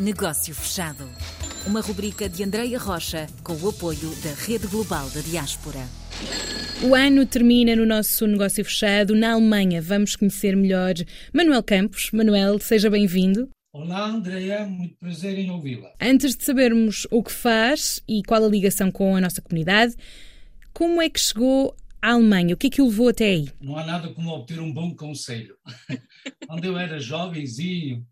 Negócio Fechado. Uma rubrica de Andreia Rocha com o apoio da Rede Global da Diaspora. O ano termina no nosso negócio fechado. Na Alemanha vamos conhecer melhor Manuel Campos. Manuel, seja bem-vindo. Olá, Andréa, muito prazer em ouvi-la. Antes de sabermos o que faz e qual a ligação com a nossa comunidade, como é que chegou à Alemanha? O que é que o levou até aí? Não há nada como obter um bom conselho. Quando eu era jovenzinho,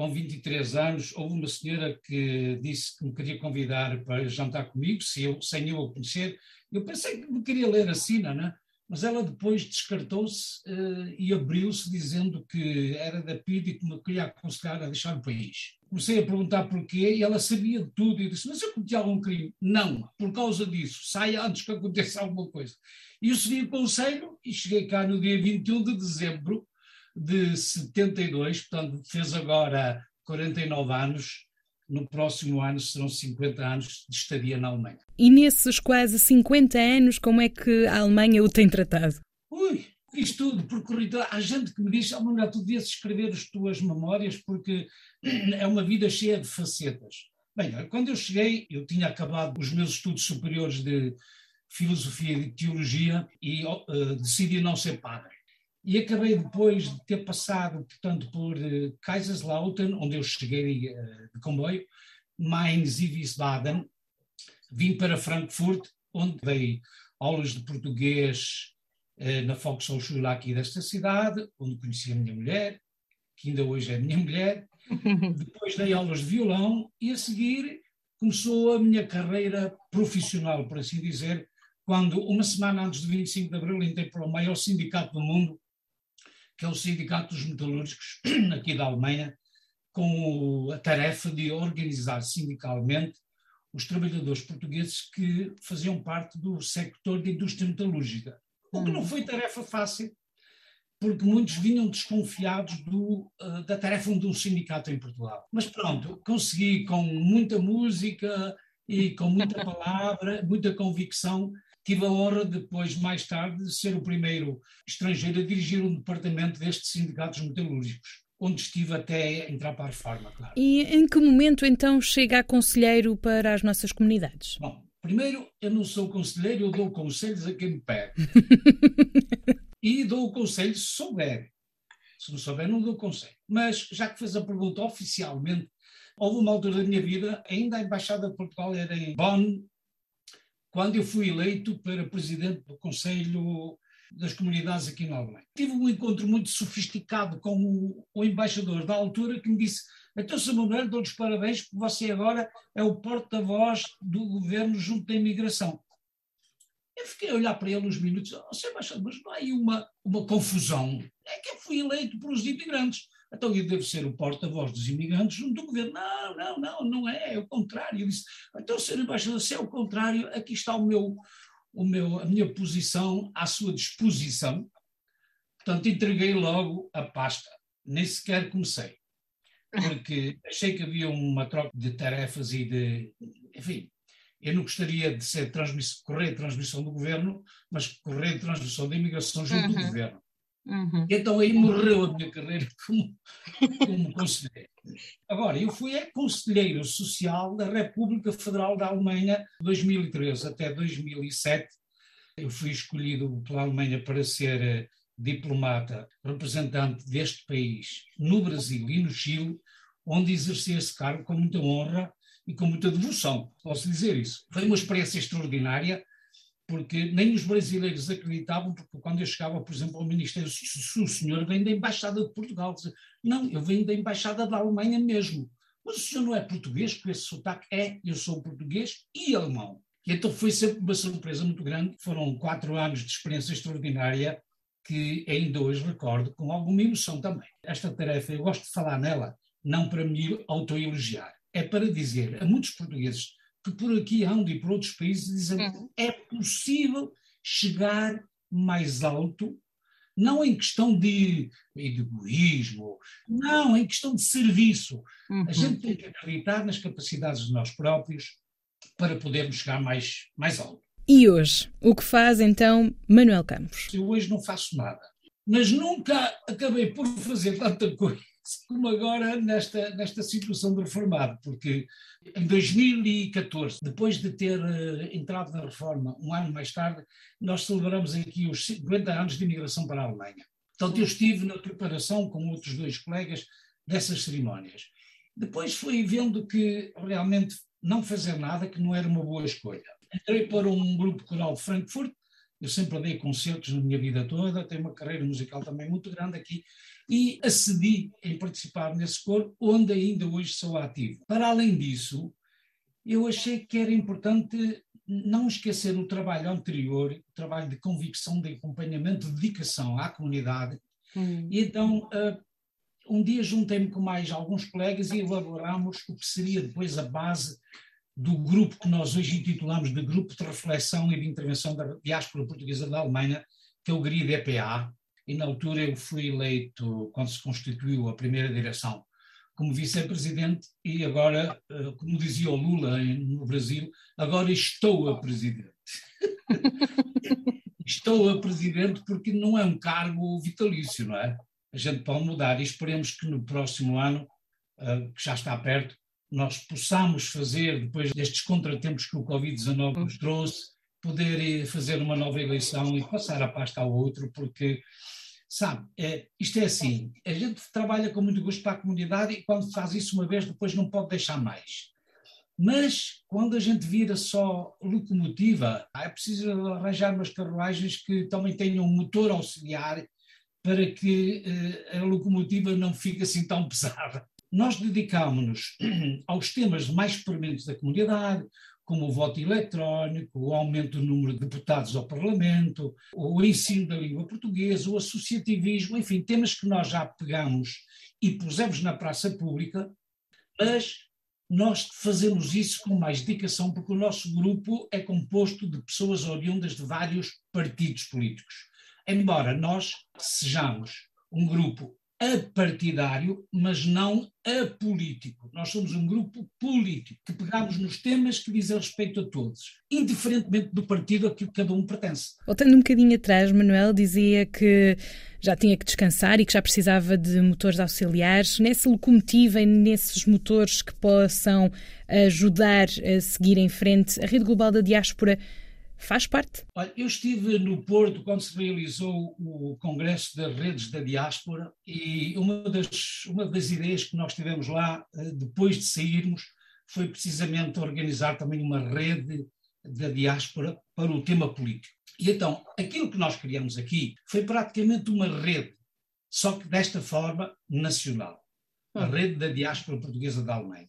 com 23 anos, houve uma senhora que disse que me queria convidar para jantar comigo, se eu, sem eu a conhecer. Eu pensei que me queria ler a sina, né? mas ela depois descartou-se uh, e abriu-se dizendo que era da PID e que me queria aconselhar a deixar o país. Comecei a perguntar porquê e ela sabia de tudo e disse, mas eu cometi algum crime? Não, por causa disso, saia antes que aconteça alguma coisa. E eu segui o conselho e cheguei cá no dia 21 de dezembro de 72, portanto fez agora 49 anos, no próximo ano serão 50 anos de estadia na Alemanha. E nesses quase 50 anos, como é que a Alemanha o tem tratado? Ui, fiz tudo, percorri Há gente que me diz, oh, Manuel, tu devias escrever as tuas memórias porque é uma vida cheia de facetas. Bem, quando eu cheguei, eu tinha acabado os meus estudos superiores de filosofia e de teologia e uh, decidi não ser padre. E acabei depois de ter passado, portanto, por uh, Kaiserslautern, onde eu cheguei uh, de comboio, Mainz e Wiesbaden, vim para Frankfurt, onde dei aulas de português uh, na Volkshochschule aqui desta cidade, onde conheci a minha mulher, que ainda hoje é minha mulher. Depois dei aulas de violão e a seguir começou a minha carreira profissional, por assim dizer, quando uma semana antes de 25 de abril entrei para o maior sindicato do mundo, que é o Sindicato dos Metalúrgicos, aqui da Alemanha, com a tarefa de organizar sindicalmente os trabalhadores portugueses que faziam parte do sector de indústria metalúrgica. O que não hum. foi tarefa fácil, porque muitos vinham desconfiados do, uh, da tarefa de um sindicato em Portugal. Mas pronto, consegui com muita música e com muita palavra, muita convicção, Tive a honra, depois, mais tarde, de ser o primeiro estrangeiro a dirigir um departamento destes sindicatos metalúrgicos onde estive até entrar para a Farma, claro. E em que momento então chega a conselheiro para as nossas comunidades? Bom, primeiro, eu não sou conselheiro, eu dou conselhos a quem me pede. e dou conselho se souber. Se não souber, não dou conselho. Mas, já que fez a pergunta oficialmente, houve uma altura da minha vida, ainda a Embaixada de Portugal era em Bonn, quando eu fui eleito para presidente do Conselho das Comunidades aqui na Alemanha. Tive um encontro muito sofisticado com o, o embaixador da altura que me disse então, Sr. Manuel, dou-lhes parabéns porque você agora é o porta-voz do governo junto da imigração. Eu fiquei a olhar para ele uns minutos, oh, Sr. Embaixador, mas não há aí uma, uma confusão. É que eu fui eleito pelos imigrantes. Então eu devo ser o porta-voz dos imigrantes junto do governo. Não, não, não, não é, é o contrário. Eu disse, então, Sr. Embaixador, se é o contrário, aqui está o meu, o meu, a minha posição à sua disposição. Portanto, entreguei logo a pasta, nem sequer comecei, porque achei que havia uma troca de tarefas e de. Enfim, eu não gostaria de ser correio de transmissão do governo, mas correio de transmissão da imigração junto uhum. do governo. Uhum. Então aí morreu a minha carreira como, como conselheiro. Agora, eu fui é, conselheiro social da República Federal da Alemanha 2013 até 2007. Eu fui escolhido pela Alemanha para ser eh, diplomata representante deste país no Brasil e no Chile, onde exerci esse cargo com muita honra e com muita devoção, posso dizer isso. Foi uma experiência extraordinária, porque nem os brasileiros acreditavam, porque quando eu chegava, por exemplo, ao Ministério, se o senhor vem da Embaixada de Portugal, não, eu venho da Embaixada da Alemanha mesmo. Mas o senhor não é português, com esse sotaque é, eu sou português e alemão. E então foi sempre uma surpresa muito grande. Foram quatro anos de experiência extraordinária que ainda hoje recordo com alguma emoção também. Esta tarefa, eu gosto de falar nela, não para me autoelogiar, é para dizer a muitos portugueses que por aqui andam e por outros países dizem uhum. é possível chegar mais alto, não em questão de, de egoísmo, não, em questão de serviço. Uhum. A gente tem que acreditar nas capacidades de nós próprios para podermos chegar mais, mais alto. E hoje, o que faz então Manuel Campos? Eu hoje não faço nada, mas nunca acabei por fazer tanta coisa como agora nesta, nesta situação de reformado, porque em 2014, depois de ter uh, entrado na reforma, um ano mais tarde, nós celebramos aqui os 50 anos de imigração para a Alemanha. Portanto, eu estive na preparação com outros dois colegas dessas cerimónias. Depois fui vendo que realmente não fazer nada, que não era uma boa escolha. Entrei para um grupo coral de Frankfurt, eu sempre dei concertos na minha vida toda, tenho uma carreira musical também muito grande aqui, e acedi em participar nesse coro, onde ainda hoje sou ativo. Para além disso, eu achei que era importante não esquecer o trabalho anterior, o trabalho de convicção, de acompanhamento, de dedicação à comunidade. Hum. E então, uh, um dia juntei-me com mais alguns colegas e elaboramos o que seria depois a base do grupo que nós hoje intitulamos de Grupo de Reflexão e de Intervenção da Diáspora Portuguesa da Alemanha, que é o GRI-DPA, e na altura eu fui eleito, quando se constituiu a primeira direção, como vice-presidente e agora, eh, como dizia o Lula no Brasil, agora estou a presidente. estou a presidente porque não é um cargo vitalício, não é? A gente pode mudar e esperemos que no próximo ano, eh, que já está perto, nós possamos fazer, depois destes contratempos que o Covid-19 nos trouxe, poder fazer uma nova eleição e passar a pasta ao outro, porque, sabe, é, isto é assim, a gente trabalha com muito gosto para a comunidade e quando faz isso uma vez, depois não pode deixar mais. Mas quando a gente vira só locomotiva, é preciso arranjar umas carruagens que também tenham um motor auxiliar para que eh, a locomotiva não fique assim tão pesada nós dedicámos-nos aos temas mais prementes da comunidade, como o voto eletrónico, o aumento do número de deputados ao Parlamento, o ensino da língua portuguesa, o associativismo, enfim, temas que nós já pegamos e pusemos na praça pública, mas nós fazemos isso com mais dedicação, porque o nosso grupo é composto de pessoas oriundas de vários partidos políticos. Embora nós sejamos um grupo apartidário, mas não apolítico. Nós somos um grupo político, que pegamos nos temas que dizem respeito a todos, indiferentemente do partido a que cada um pertence. Voltando um bocadinho atrás, Manuel dizia que já tinha que descansar e que já precisava de motores auxiliares. Nessa locomotiva e nesses motores que possam ajudar a seguir em frente, a Rede Global da Diáspora Faz parte? Olha, eu estive no Porto quando se realizou o Congresso das Redes da Diáspora e uma das, uma das ideias que nós tivemos lá, eh, depois de sairmos, foi precisamente organizar também uma rede da diáspora para o tema político. E então, aquilo que nós criamos aqui foi praticamente uma rede, só que desta forma nacional. A hum. rede da diáspora portuguesa da Alemanha.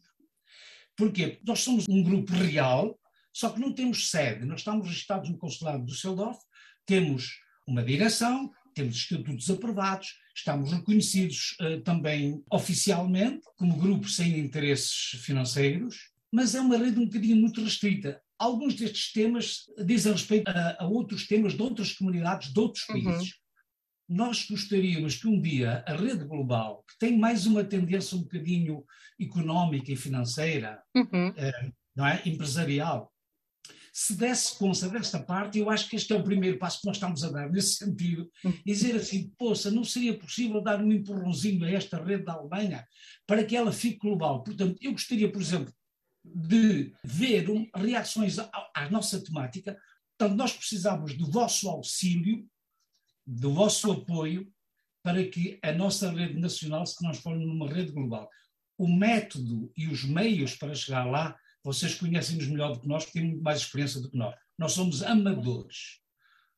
Porquê? Nós somos um grupo real só que não temos sede, nós estamos registrados no Consulado de Düsseldorf, temos uma direção, temos estatutos aprovados, estamos reconhecidos uh, também oficialmente como grupo sem interesses financeiros, mas é uma rede um bocadinho muito restrita. Alguns destes temas dizem respeito a, a outros temas de outras comunidades, de outros uhum. países. Uhum. Nós gostaríamos que um dia a rede global, que tem mais uma tendência um bocadinho económica e financeira, uhum. uh, não é? empresarial, se desse conta desta parte, eu acho que este é o primeiro passo que nós estamos a dar nesse sentido, hum. dizer assim, poça, não seria possível dar um empurrãozinho a esta rede da Alemanha para que ela fique global. Portanto, eu gostaria, por exemplo, de ver um, reações à, à nossa temática. Portanto, nós precisamos do vosso auxílio, do vosso apoio, para que a nossa rede nacional se transforme numa rede global. O método e os meios para chegar lá vocês conhecem-nos melhor do que nós, porque têm muito mais experiência do que nós. Nós somos amadores,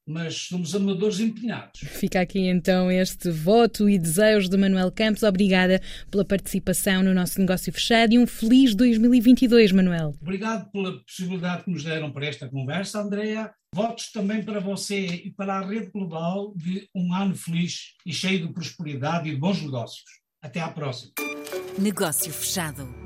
mas somos amadores empenhados. Fica aqui então este voto e desejo de Manuel Campos. Obrigada pela participação no nosso negócio fechado e um feliz 2022, Manuel. Obrigado pela possibilidade que nos deram para esta conversa, Andrea. Votos também para você e para a rede global de um ano feliz e cheio de prosperidade e de bons negócios. Até à próxima. Negócio fechado.